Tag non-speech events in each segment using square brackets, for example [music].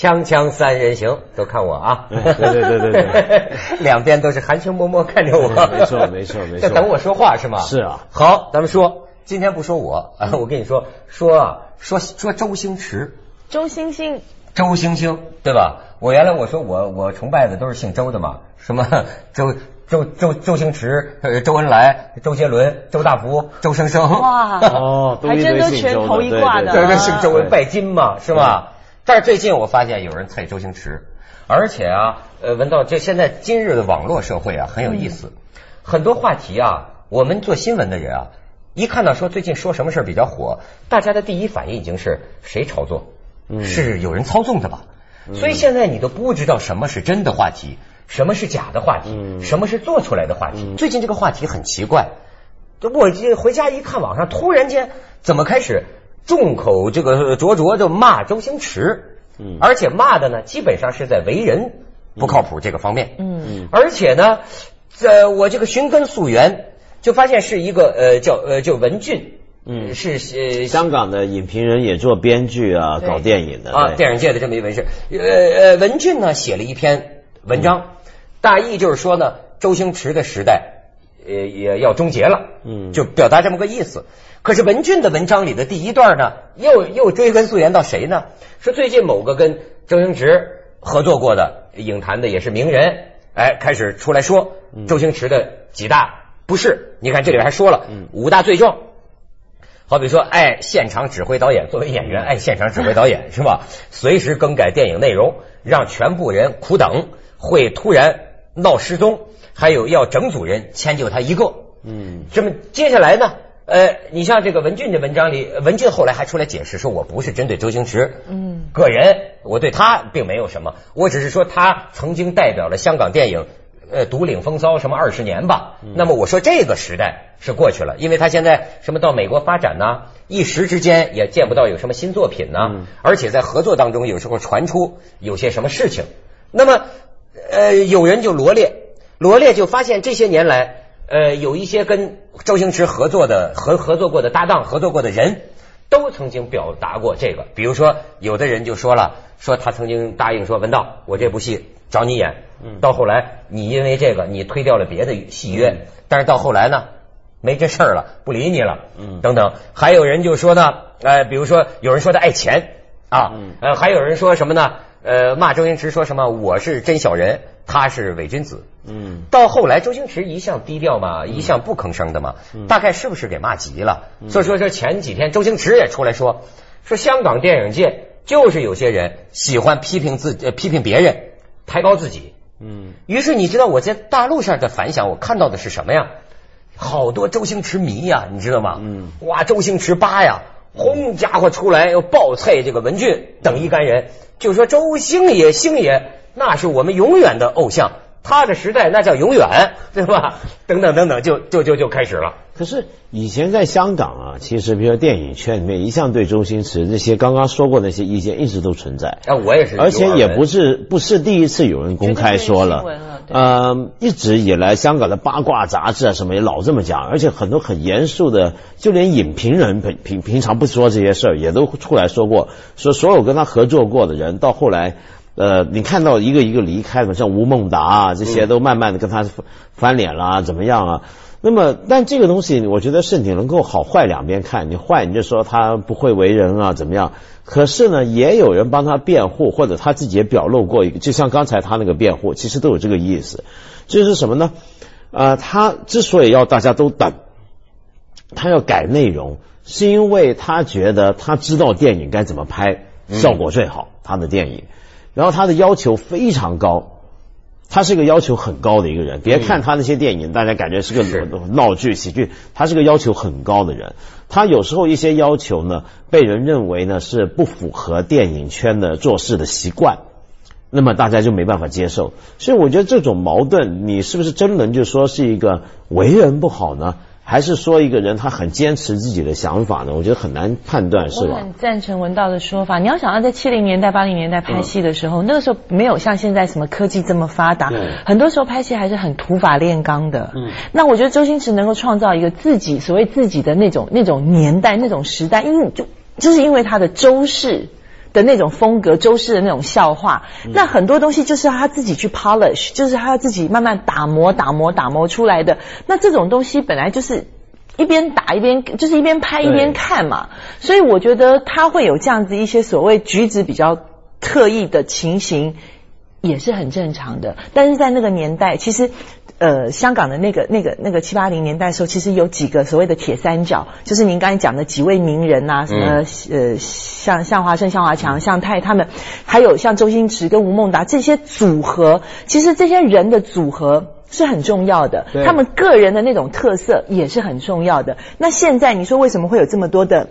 锵锵三人行，都看我啊！对对对对对，[laughs] 两边都是含情脉脉看着我。没错没错没错，在等我说话是吗？是啊。好，咱们说，今天不说我啊，[laughs] 我跟你说说啊，说说周星驰。周星星。周星星，对吧？我原来我说我我崇拜的都是姓周的嘛，什么 [laughs] 周周周周星驰、周恩来、周杰伦、周大福、周生生。哇哦，还真都全头一挂的。对对姓周拜金嘛，是吧？但是最近我发现有人猜周星驰，而且啊，呃，文道，这现在今日的网络社会啊很有意思，很多话题啊，我们做新闻的人啊，一看到说最近说什么事比较火，大家的第一反应已经是谁炒作。是有人操纵的吧？所以现在你都不知道什么是真的话题，什么是假的话题，什么是做出来的话题。最近这个话题很奇怪，我回家一看，网上突然间怎么开始众口这个灼灼的骂周星驰，嗯。而且骂的呢，基本上是在为人不靠谱这个方面。嗯，而且呢，在我这个寻根溯源，就发现是一个呃叫呃叫文俊。嗯，是呃，香港的影评人也做编剧啊，搞电影的啊，电影界的这么一文士。呃呃，文俊呢写了一篇文章，大意就是说呢，周星驰的时代呃也要终结了，嗯，就表达这么个意思。可是文俊的文章里的第一段呢，又又追根溯源到谁呢？说最近某个跟周星驰合作过的影坛的也是名人，哎，开始出来说周星驰的几大不是。你看这里边还说了五大罪状。好比说，哎现场指挥导演，作为演员哎现场指挥导演 [laughs] 是吧？随时更改电影内容，让全部人苦等，会突然闹失踪，还有要整组人迁就他一个。嗯，这么接下来呢？呃，你像这个文俊的文章里，文俊后来还出来解释说，我不是针对周星驰，嗯，个人，我对他并没有什么，我只是说他曾经代表了香港电影。呃，独领风骚什么二十年吧？那么我说这个时代是过去了，因为他现在什么到美国发展呢？一时之间也见不到有什么新作品呢。而且在合作当中，有时候传出有些什么事情。那么呃，有人就罗列罗列，就发现这些年来，呃，有一些跟周星驰合作的合合作过的搭档、合作过的人都曾经表达过这个。比如说，有的人就说了，说他曾经答应说文道，我这部戏。找你演，到后来你因为这个你推掉了别的戏约，但是到后来呢，没这事儿了，不理你了，嗯等等。还有人就说呢，呃，比如说有人说他爱钱啊，呃，还有人说什么呢？呃，骂周星驰说什么我是真小人，他是伪君子。嗯，到后来周星驰一向低调嘛，一向不吭声的嘛，大概是不是给骂急了？所以说这前几天周星驰也出来说，说香港电影界就是有些人喜欢批评自批评别人。抬高自己，嗯，于是你知道我在大陆上的反响，我看到的是什么呀？好多周星驰迷呀，你知道吗？嗯，哇，周星驰八呀，轰家伙出来要爆菜这个文俊等一干人，就说周星爷星爷那是我们永远的偶像。他的时代那叫永远，对吧？[laughs] 等等等等，就就就就开始了。可是以前在香港啊，其实比如说电影圈里面，一向对周星驰那些刚刚说过那些意见一直都存在。啊，我也是。而且也不是不是第一次有人公开说了。呃，一直以来香港的八卦杂志啊什么也老这么讲，而且很多很严肃的，就连影评人平平平常不说这些事儿，也都出来说过，说所有跟他合作过的人到后来。呃，你看到一个一个离开的，像吴孟达啊，这些都慢慢的跟他翻脸了，怎么样啊？那么，但这个东西，我觉得是你能够好坏两边看。你坏，你就说他不会为人啊，怎么样？可是呢，也有人帮他辩护，或者他自己也表露过一个，就像刚才他那个辩护，其实都有这个意思。就是什么呢？呃，他之所以要大家都等，他要改内容，是因为他觉得他知道电影该怎么拍，效果最好。他的电影。然后他的要求非常高，他是个要求很高的一个人。别看他那些电影，大家感觉是个闹剧喜剧，他是个要求很高的人。他有时候一些要求呢，被人认为呢是不符合电影圈的做事的习惯，那么大家就没办法接受。所以我觉得这种矛盾，你是不是真能就说是一个为人不好呢？还是说一个人他很坚持自己的想法呢？我觉得很难判断，是吧？我很赞成文道的说法。你要想到在七零年代、八零年代拍戏的时候，那个时候没有像现在什么科技这么发达，很多时候拍戏还是很土法炼钢的。嗯，那我觉得周星驰能够创造一个自己所谓自己的那种那种年代、那种时代，因为就就是因为他的周氏。的那种风格，周氏的那种笑话，那很多东西就是他自己去 polish，就是他自己慢慢打磨、打磨、打磨出来的。那这种东西本来就是一边打一边，就是一边拍一边看嘛。所以我觉得他会有这样子一些所谓举止比较特异的情形，也是很正常的。但是在那个年代，其实。呃，香港的那个、那个、那个七八零年代的时候，其实有几个所谓的铁三角，就是您刚才讲的几位名人呐，什么呃，像像华生、向华强、向太他们，还有像周星驰跟吴孟达这些组合，其实这些人的组合是很重要的，他们个人的那种特色也是很重要的。那现在你说为什么会有这么多的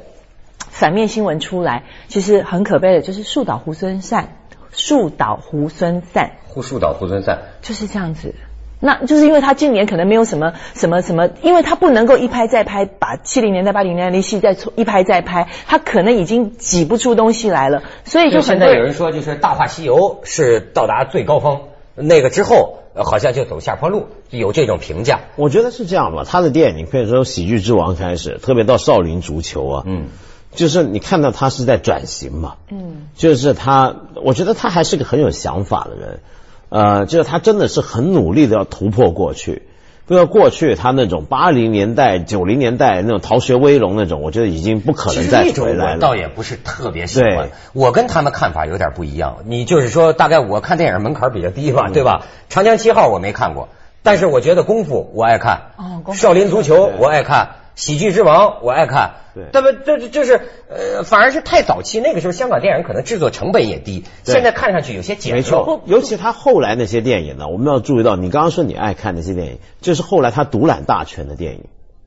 反面新闻出来？其实很可悲的，就是树倒猢狲散，树倒猢狲散，树倒猢狲散，就是这样子。那就是因为他今年可能没有什么什么什么，因为他不能够一拍再拍，把七零年代、八零年代的戏再一拍再拍，他可能已经挤不出东西来了，所以就现在有人说，就是《大话西游》是到达最高峰，那个之后好像就走下坡路，有这种评价。我觉得是这样吧，他的电影，可以说《喜剧之王》开始，特别到《少林足球》啊，嗯，就是你看到他是在转型嘛，嗯，就是他，我觉得他还是个很有想法的人。呃，就是他真的是很努力的要突破过去，不要过去他那种八零年代、九零年代那种逃学威龙那种，我觉得已经不可能再回来了。倒也不是特别喜欢，我跟他们看法有点不一样。你就是说，大概我看电影门槛比较低吧，对吧？长江七号我没看过，但是我觉得功夫我爱看，少林足球我爱看。喜剧之王，我爱看，对，那么这就是呃，反而是太早期，那个时候香港电影可能制作成本也低，现在看上去有些简陋。没错，尤其他后来那些电影呢，我们要注意到，你刚刚说你爱看那些电影，就是后来他独揽大权的电影。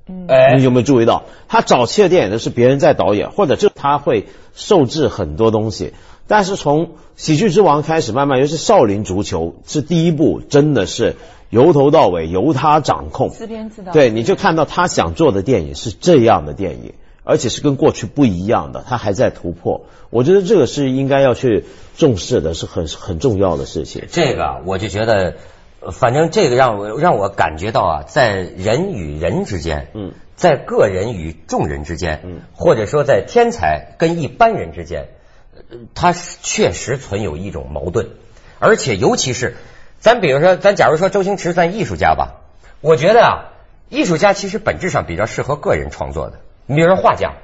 嗯，哎，你有没有注意到，他早期的电影呢是别人在导演，或者就他会受制很多东西，但是从喜剧之王开始，慢慢尤其少林足球是第一部，真的是。由头到尾由他掌控，自编自导。对，你就看到他想做的电影是这样的电影，而且是跟过去不一样的，他还在突破。我觉得这个是应该要去重视的，是很很重要的事情。这个我就觉得，反正这个让我让我感觉到啊，在人与人之间，嗯，在个人与众人之间，嗯，或者说在天才跟一般人之间，他确实存有一种矛盾，而且尤其是。咱比如说，咱假如说周星驰算艺术家吧，我觉得啊，艺术家其实本质上比较适合个人创作的。你比如说画家，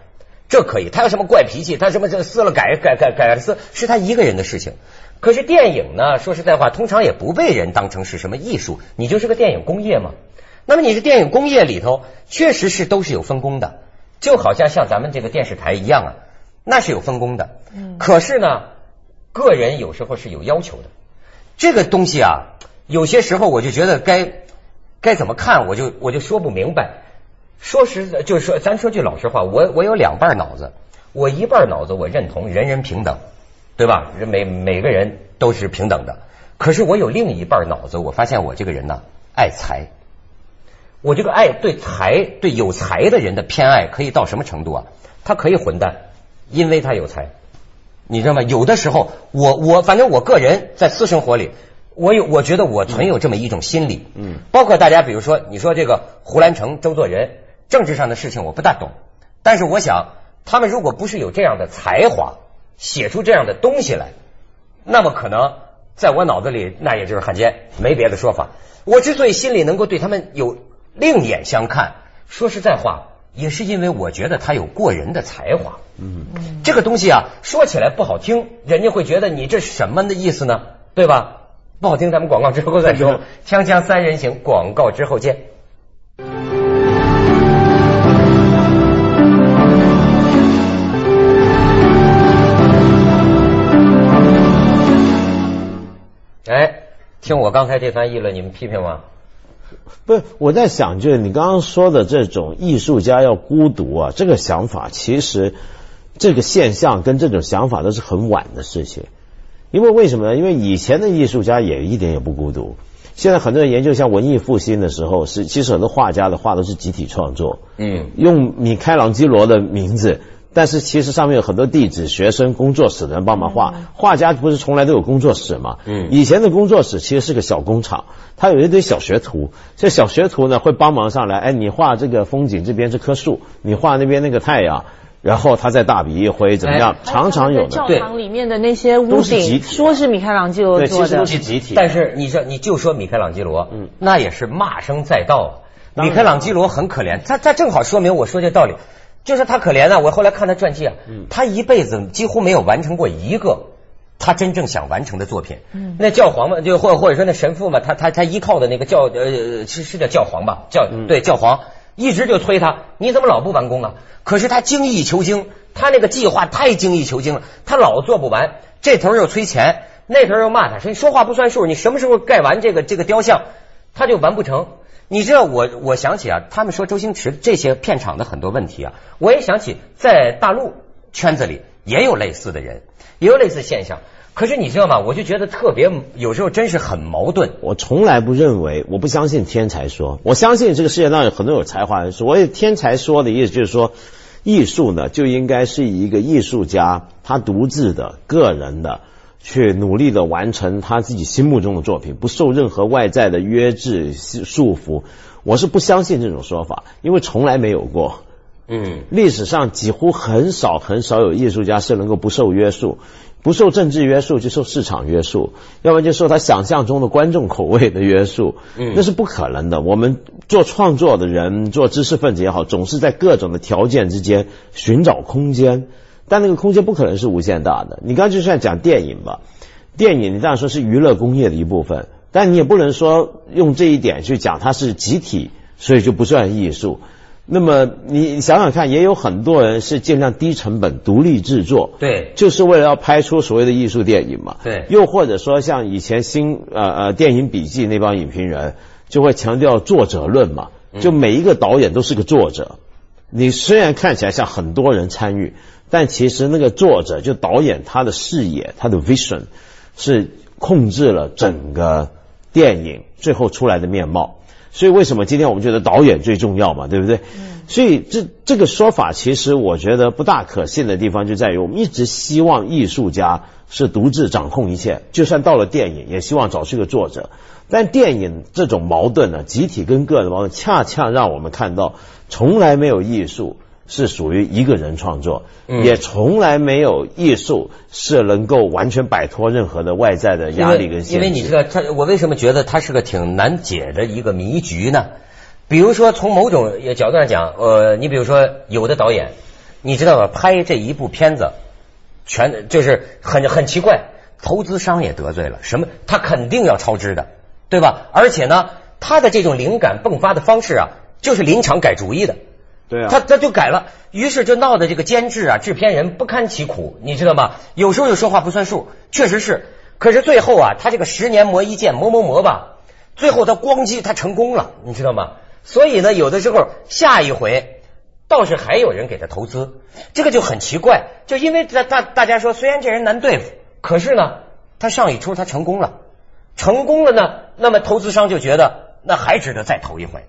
这可以，他有什么怪脾气，他什么这撕了改改改改了撕，是他一个人的事情。可是电影呢，说实在话，通常也不被人当成是什么艺术，你就是个电影工业嘛。那么你是电影工业里头，确实是都是有分工的，就好像像咱们这个电视台一样啊，那是有分工的。嗯。可是呢，个人有时候是有要求的。这个东西啊，有些时候我就觉得该该怎么看，我就我就说不明白。说实在，就是说，咱说句老实话，我我有两半脑子，我一半脑子我认同人人平等，对吧？每每个人都是平等的。可是我有另一半脑子，我发现我这个人呢爱财。我这个爱对财对有才的人的偏爱可以到什么程度啊？他可以混蛋，因为他有才。你知道吗？有的时候，我我反正我个人在私生活里，我有我觉得我存有这么一种心理，嗯，包括大家比如说你说这个胡兰成、周作人，政治上的事情我不大懂，但是我想他们如果不是有这样的才华，写出这样的东西来，那么可能在我脑子里那也就是汉奸，没别的说法。我之所以心里能够对他们有另眼相看，说实在话。也是因为我觉得他有过人的才华，嗯，这个东西啊，说起来不好听，人家会觉得你这是什么的意思呢？对吧？不好听，咱们广告之后再说。锵锵三人行，广告之后见。哎，听我刚才这番议论，你们批评吗？不是，我在想，就是你刚刚说的这种艺术家要孤独啊，这个想法其实这个现象跟这种想法都是很晚的事情。因为为什么呢？因为以前的艺术家也一点也不孤独。现在很多人研究像文艺复兴的时候，是其实很多画家的画都是集体创作，嗯，用米开朗基罗的名字。但是其实上面有很多地址、学生、工作室的人帮忙画。画家不是从来都有工作室吗？嗯，以前的工作室其实是个小工厂，他有一堆小学徒。这小学徒呢会帮忙上来，哎，你画这个风景，这边这棵树，你画那边那个太阳。然后他在大笔一挥，怎么样？常常有的。教堂里面的那些屋顶，说是米开朗基罗做的，其实都是集体。但是你说，你就说米开朗基罗，嗯，那也是骂声载道。米开朗基罗很可怜，他他正好说明我说这道理，就是他可怜啊。我后来看他传记啊，他一辈子几乎没有完成过一个他真正想完成的作品。嗯，那教皇嘛，就或或者说那神父嘛，他他他依靠的那个教呃是是叫教皇吧？教对教皇一直就催他，你怎么老不完工啊？可是他精益求精，他那个计划太精益求精了，他老做不完。这头又催钱，那头又骂他，说你说话不算数，你什么时候盖完这个这个雕像，他就完不成。你知道我我想起啊，他们说周星驰这些片场的很多问题啊，我也想起在大陆圈子里也有类似的人，也有类似现象。可是你知道吗？我就觉得特别有时候真是很矛盾。我从来不认为，我不相信天才说，我相信这个世界上有很多有才华人说。我也天才说的意思就是说。艺术呢，就应该是一个艺术家他独自的、个人的，去努力的完成他自己心目中的作品，不受任何外在的约制束缚。我是不相信这种说法，因为从来没有过。嗯，历史上几乎很少很少有艺术家是能够不受约束。不受政治约束，就受市场约束；要不然就受他想象中的观众口味的约束。嗯，那是不可能的。我们做创作的人，做知识分子也好，总是在各种的条件之间寻找空间，但那个空间不可能是无限大的。你刚才就算讲电影吧，电影你当然说是娱乐工业的一部分，但你也不能说用这一点去讲它是集体，所以就不算艺术。那么你想想看，也有很多人是尽量低成本独立制作，对，就是为了要拍出所谓的艺术电影嘛。对，又或者说像以前新呃呃电影笔记那帮影评人就会强调作者论嘛，就每一个导演都是个作者。你虽然看起来像很多人参与，但其实那个作者就导演他的视野，他的 vision 是控制了整个电影最后出来的面貌。所以为什么今天我们觉得导演最重要嘛，对不对？嗯。所以这这个说法其实我觉得不大可信的地方就在于，我们一直希望艺术家是独自掌控一切，就算到了电影，也希望找出一个作者。但电影这种矛盾呢，集体跟个人的矛盾，恰恰让我们看到，从来没有艺术。是属于一个人创作，也从来没有艺术是能够完全摆脱任何的外在的压力跟限制。因为你知道，他我为什么觉得他是个挺难解的一个迷局呢？比如说，从某种角度上讲，呃，你比如说，有的导演，你知道吧？拍这一部片子，全就是很很奇怪，投资商也得罪了，什么？他肯定要超支的，对吧？而且呢，他的这种灵感迸发的方式啊，就是临场改主意的。对啊，他他就改了，于是就闹得这个监制啊、制片人不堪其苦，你知道吗？有时候就说话不算数，确实是。可是最后啊，他这个十年磨一剑，磨磨磨吧，最后他咣叽他成功了，你知道吗？所以呢，有的时候下一回倒是还有人给他投资，这个就很奇怪。就因为大大大家说，虽然这人难对付，可是呢，他上一出他成功了，成功了呢，那么投资商就觉得那还值得再投一回。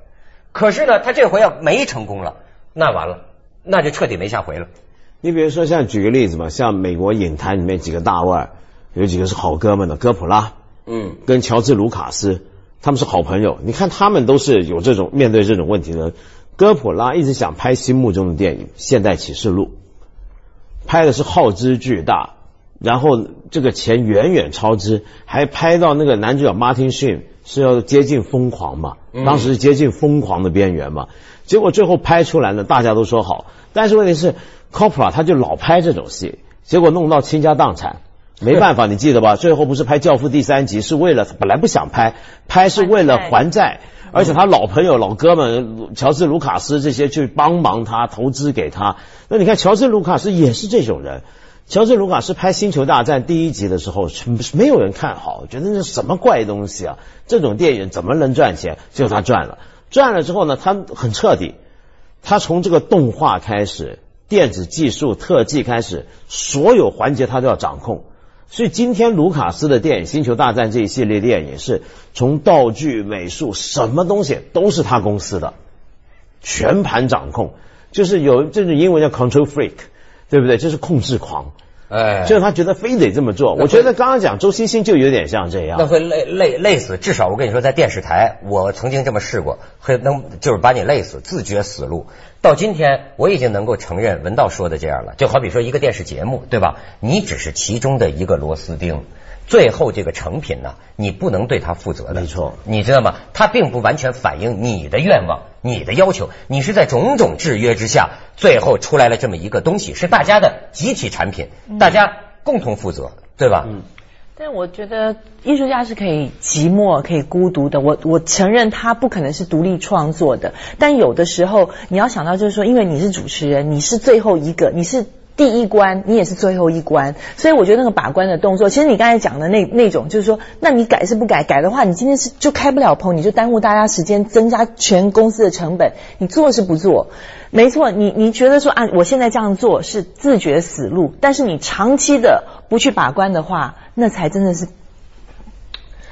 可是呢，他这回要没成功了。那完了，那就彻底没下回了。你比如说，像举个例子嘛，像美国影坛里面几个大腕，有几个是好哥们的，哥普拉，嗯，跟乔治卢卡斯，他们是好朋友。你看他们都是有这种面对这种问题的。哥普拉一直想拍心目中的电影《现代启示录》，拍的是耗资巨大，然后这个钱远远超支，还拍到那个男主角 Martin Sheen 是要接近疯狂嘛，当时是接近疯狂的边缘嘛。结果最后拍出来呢，大家都说好，但是问题是，Coppola 他就老拍这种戏，结果弄到倾家荡产，没办法，你记得吧？最后不是拍《教父》第三集，是为了本来不想拍，拍是为了还债，而且他老朋友、老哥们乔治·卢卡斯这些去帮忙他投资给他。那你看，乔治·卢卡斯也是这种人。乔治·卢卡斯拍《星球大战》第一集的时候，没有人看好，觉得那是什么怪东西啊？这种电影怎么能赚钱？结果他赚了。赚了之后呢，他很彻底，他从这个动画开始，电子技术、特技开始，所有环节他都要掌控。所以今天卢卡斯的电影《星球大战》这一系列电影，是从道具、美术，什么东西都是他公司的，全盘掌控，就是有这种英文叫 control freak，对不对？就是控制狂。哎，就是他觉得非得这么做。我觉得刚刚讲周星星就有点像这样，那会累累累死。至少我跟你说，在电视台，我曾经这么试过，会能就是把你累死，自绝死路。到今天，我已经能够承认文道说的这样了。就好比说一个电视节目，对吧？你只是其中的一个螺丝钉。最后这个成品呢，你不能对它负责的，没错，你知道吗？它并不完全反映你的愿望、你的要求，你是在种种制约之下，最后出来了这么一个东西，是大家的集体产品，大家共同负责，对吧？嗯。但我觉得艺术家是可以寂寞、可以孤独的。我我承认他不可能是独立创作的，但有的时候你要想到，就是说，因为你是主持人，你是最后一个，你是。第一关，你也是最后一关，所以我觉得那个把关的动作，其实你刚才讲的那那种，就是说，那你改是不改？改的话，你今天是就开不了棚，你就耽误大家时间，增加全公司的成本。你做是不做？没错，你你觉得说啊，我现在这样做是自绝死路，但是你长期的不去把关的话，那才真的是。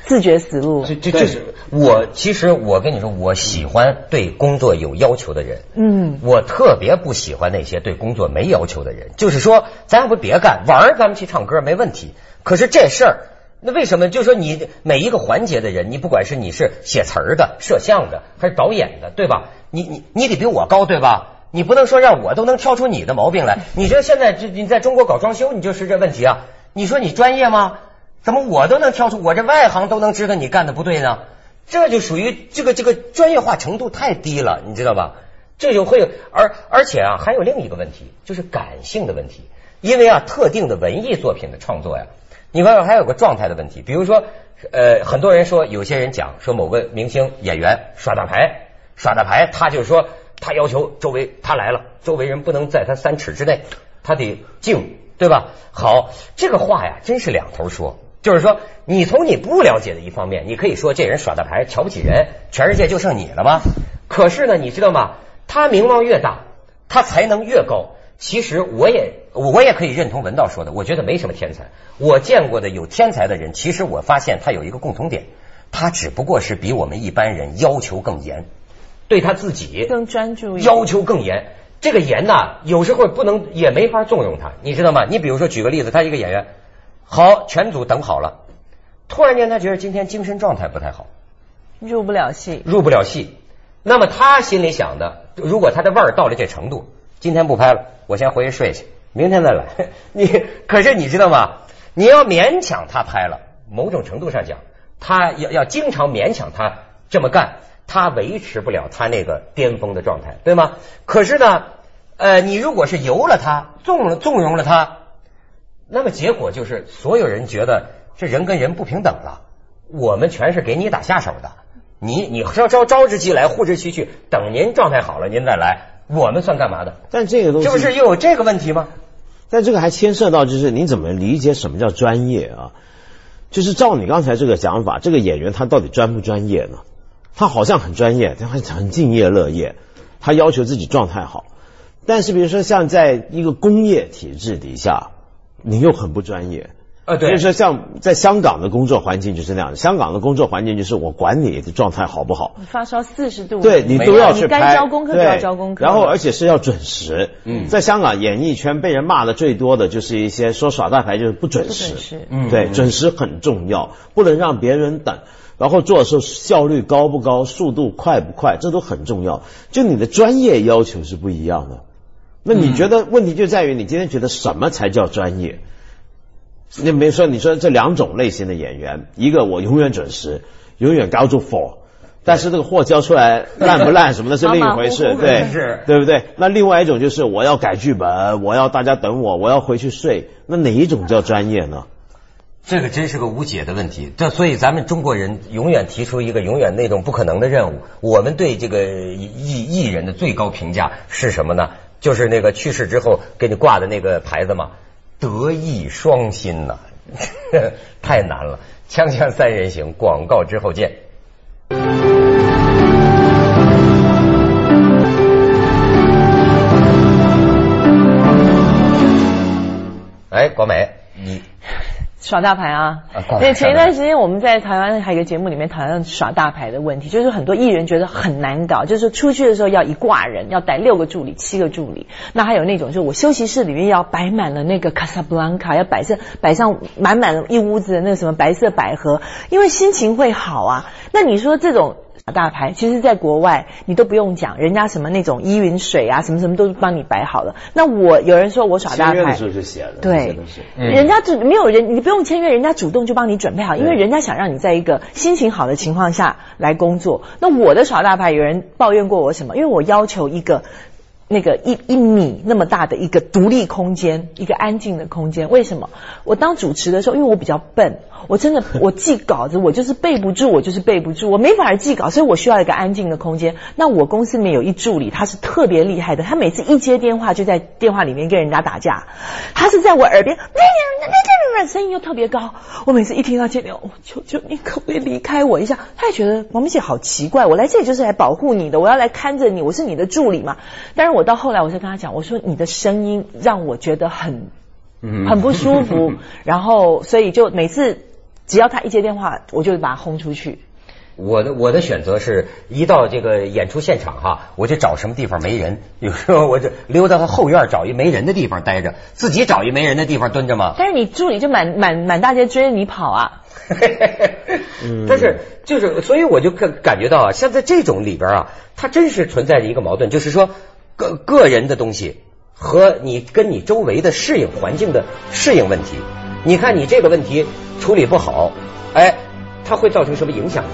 自觉死路，这这这是我其实我跟你说，我喜欢对工作有要求的人，嗯，我特别不喜欢那些对工作没要求的人。就是说，咱要不别干玩儿，咱们去唱歌没问题。可是这事儿，那为什么？就是说，你每一个环节的人，你不管是你是写词儿的、摄像的，还是导演的，对吧？你你你得比我高，对吧？你不能说让我都能挑出你的毛病来。你说现在这你在中国搞装修，你就是这问题啊？你说你专业吗？怎么我都能挑出，我这外行都能知道你干的不对呢？这就属于这个这个专业化程度太低了，你知道吧？这就会而而且啊，还有另一个问题，就是感性的问题。因为啊，特定的文艺作品的创作呀，你发现还有个状态的问题。比如说，呃，很多人说，有些人讲说某个明星演员耍大牌，耍大牌，他就是说他要求周围他来了，周围人不能在他三尺之内，他得静，对吧？好，这个话呀，真是两头说。就是说，你从你不了解的一方面，你可以说这人耍大牌，瞧不起人，全世界就剩你了吗？可是呢，你知道吗？他名望越大，他才能越高。其实我也我也可以认同文道说的，我觉得没什么天才。我见过的有天才的人，其实我发现他有一个共同点，他只不过是比我们一般人要求更严，对他自己更专注，要求更严。这个严呐，有时候不能也没法纵容他，你知道吗？你比如说举个例子，他一个演员。好，全组等好了。突然间，他觉得今天精神状态不太好，入不了戏，入不了戏。那么他心里想的，如果他的腕儿到了这程度，今天不拍了，我先回去睡去，明天再来。[laughs] 你可是你知道吗？你要勉强他拍了，某种程度上讲，他要要经常勉强他这么干，他维持不了他那个巅峰的状态，对吗？可是呢，呃，你如果是由了他，纵纵容了他。那么结果就是，所有人觉得这人跟人不平等了。我们全是给你打下手的，你你招招招之即来，呼之即去，等您状态好了，您再来，我们算干嘛的？但这个东西，这不是又有这个问题吗？但这个还牵涉到，就是你怎么理解什么叫专业啊？就是照你刚才这个讲法，这个演员他到底专不专业呢？他好像很专业，他很敬业乐业，他要求自己状态好。但是比如说像在一个工业体制底下。你又很不专业啊！对，所以说像在香港的工作环境就是那样的。香港的工作环境就是我管你的状态好不好，发烧四十度，对你都要去拍，该交功课就要交功课，然后而且是要准时。嗯，在香港演艺圈被人骂的最多的就是一些说耍大牌就是不准时，嗯，对，准时很重要，不能让别人等。然后做的时候效率高不高，速度快不快，这都很重要。就你的专业要求是不一样的。那你觉得问题就在于你今天觉得什么才叫专业？你比如说，你说这两种类型的演员，一个我永远准时，永远高住 for，但是这个货交出来烂不烂什么的是另一回事，对，是，对不对？那另外一种就是我要改剧本，我要大家等我，我要回去睡，那哪一种叫专业呢？这个真是个无解的问题。这所以咱们中国人永远提出一个永远那种不可能的任务。我们对这个艺艺人的最高评价是什么呢？就是那个去世之后给你挂的那个牌子嘛，德艺双馨呐，[laughs] 太难了。锵锵三人行，广告之后见。耍大牌啊！对，前一段时间我们在台湾还有一个节目里面讨论耍大牌的问题，就是很多艺人觉得很难搞，就是出去的时候要一挂人，要带六个助理、七个助理。那还有那种，就是我休息室里面要摆满了那个卡萨布兰卡，要摆上摆上满满的一屋子的那个什么白色百合，因为心情会好啊。那你说这种？大牌，其实，在国外你都不用讲，人家什么那种依云水啊，什么什么都帮你摆好了。那我有人说我耍大牌，的时候就写了，对，人家就没有人，你不用签约，人家主动就帮你准备好，因为人家想让你在一个心情好的情况下来工作。那我的耍大牌，有人抱怨过我什么？因为我要求一个。那个一一米那么大的一个独立空间，一个安静的空间。为什么？我当主持的时候，因为我比较笨，我真的我记稿子，我就是背不住，我就是背不住，我没法记稿，所以我需要一个安静的空间。那我公司里面有一助理，他是特别厉害的，他每次一接电话就在电话里面跟人家打架，他是在我耳边，声音又特别高。我每次一听到接电话，求求你可不可以离开我一下？他也觉得王明姐好奇怪，我来这里就是来保护你的，我要来看着你，我是你的助理嘛。但是。我到后来，我就跟他讲，我说你的声音让我觉得很，很不舒服。[laughs] 然后，所以就每次只要他一接电话，我就把他轰出去。我的我的选择是一到这个演出现场哈，我就找什么地方没人，有时候我就溜到他后院找一没人的地方待着，自己找一没人的地方蹲着嘛。但是你助理就满满满大街追着你跑啊。[laughs] 但是就是，所以我就感感觉到啊，像在这种里边啊，它真是存在着一个矛盾，就是说。个个人的东西和你跟你周围的适应环境的适应问题，你看你这个问题处理不好，哎，它会造成什么影响？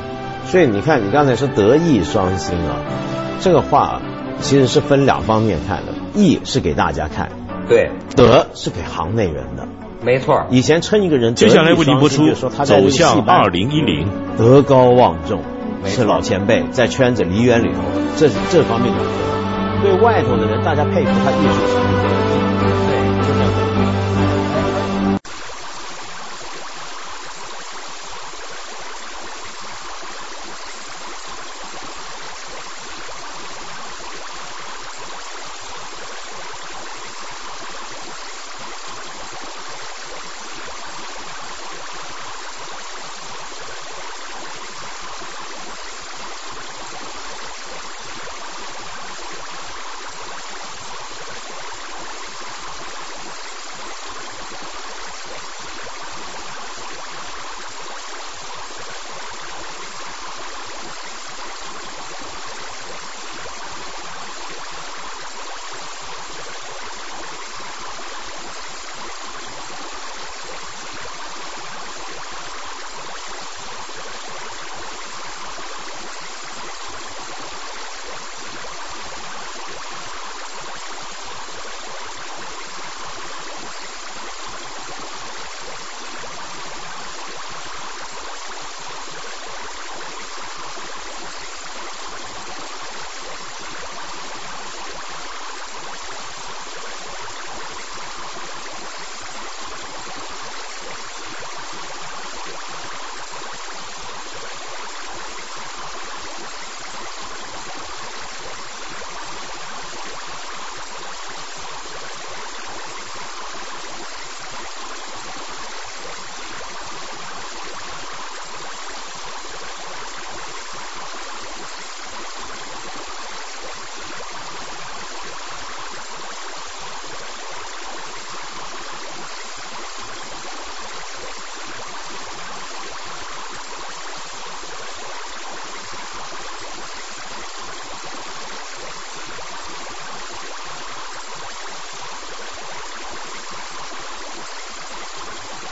所以你看，你刚才说德艺双馨啊，这个话其实是分两方面看的，艺是给大家看，对，德是给行内人的，没错。以前称一个人接下来为您播出走向二零一零，德高望重，是老前辈，在圈子梨园里头，这这方面的。对外头的人，大家佩服他艺术成就。